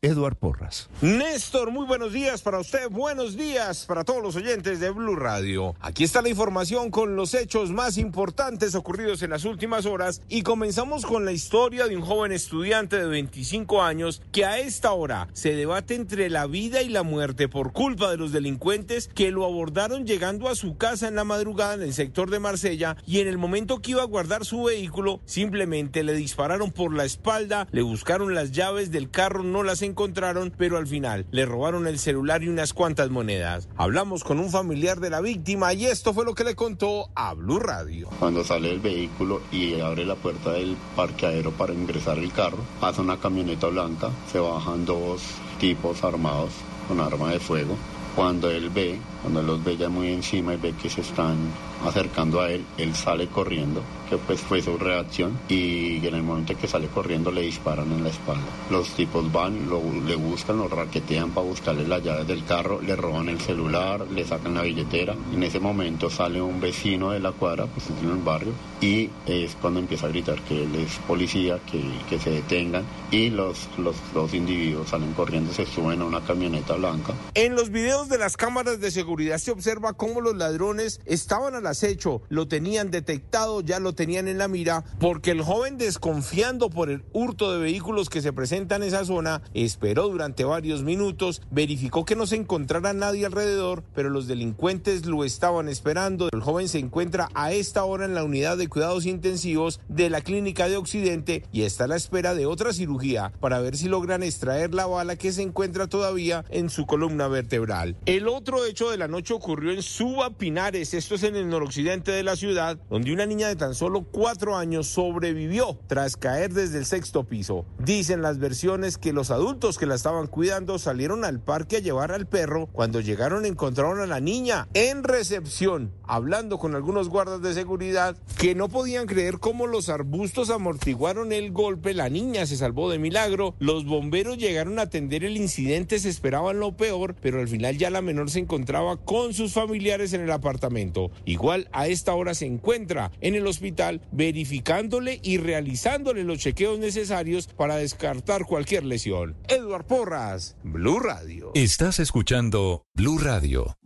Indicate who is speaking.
Speaker 1: Eduard Porras.
Speaker 2: Néstor, muy buenos días para usted, buenos días para todos los oyentes de Blue Radio. Aquí está la información con los hechos más importantes ocurridos en las últimas horas y comenzamos con la historia de un joven estudiante de 25 años que a esta hora se debate entre la vida y la muerte por culpa de los delincuentes que lo abordaron llegando a su casa en la madrugada en el sector de Marsella y en el momento que iba a guardar su vehículo simplemente le dispararon por la espalda, le buscaron las llaves del carro no las encontraron, pero al final le robaron el celular y unas cuantas monedas. Hablamos con un familiar de la víctima y esto fue lo que le contó a Blue Radio.
Speaker 3: Cuando sale el vehículo y abre la puerta del parqueadero para ingresar el carro, pasa una camioneta blanca, se bajan dos tipos armados con arma de fuego. Cuando él ve, cuando los ve ya muy encima y ve que se están acercando a él, él sale corriendo que pues fue su reacción y en el momento que sale corriendo le disparan en la espalda. Los tipos van, lo, le buscan, lo raquetean para buscarle las llaves del carro, le roban el celular, le sacan la billetera. En ese momento sale un vecino de la cuadra, pues en el barrio, y es cuando empieza a gritar que él es policía, que, que se detengan y los, los dos individuos salen corriendo, se suben a una camioneta blanca.
Speaker 2: En los videos de las cámaras de seguridad se observa cómo los ladrones estaban al acecho, lo tenían detectado, ya lo tenían en la mira porque el joven desconfiando por el hurto de vehículos que se presenta en esa zona, esperó durante varios minutos, verificó que no se encontrara nadie alrededor, pero los delincuentes lo estaban esperando. El joven se encuentra a esta hora en la unidad de cuidados intensivos de la clínica de Occidente y está a la espera de otra cirugía para ver si logran extraer la bala que se encuentra todavía en su columna vertebral. El otro hecho de la noche ocurrió en Suba Pinares, esto es en el noroccidente de la ciudad, donde una niña de tan solo solo cuatro años sobrevivió tras caer desde el sexto piso. Dicen las versiones que los adultos que la estaban cuidando salieron al parque a llevar al perro. Cuando llegaron encontraron a la niña en recepción, hablando con algunos guardas de seguridad que no podían creer cómo los arbustos amortiguaron el golpe. La niña se salvó de milagro. Los bomberos llegaron a atender el incidente, se esperaban lo peor, pero al final ya la menor se encontraba con sus familiares en el apartamento. Igual a esta hora se encuentra en el hospital verificándole y realizándole los chequeos necesarios para descartar cualquier lesión. Edward Porras, Blue Radio.
Speaker 1: Estás escuchando Blue Radio.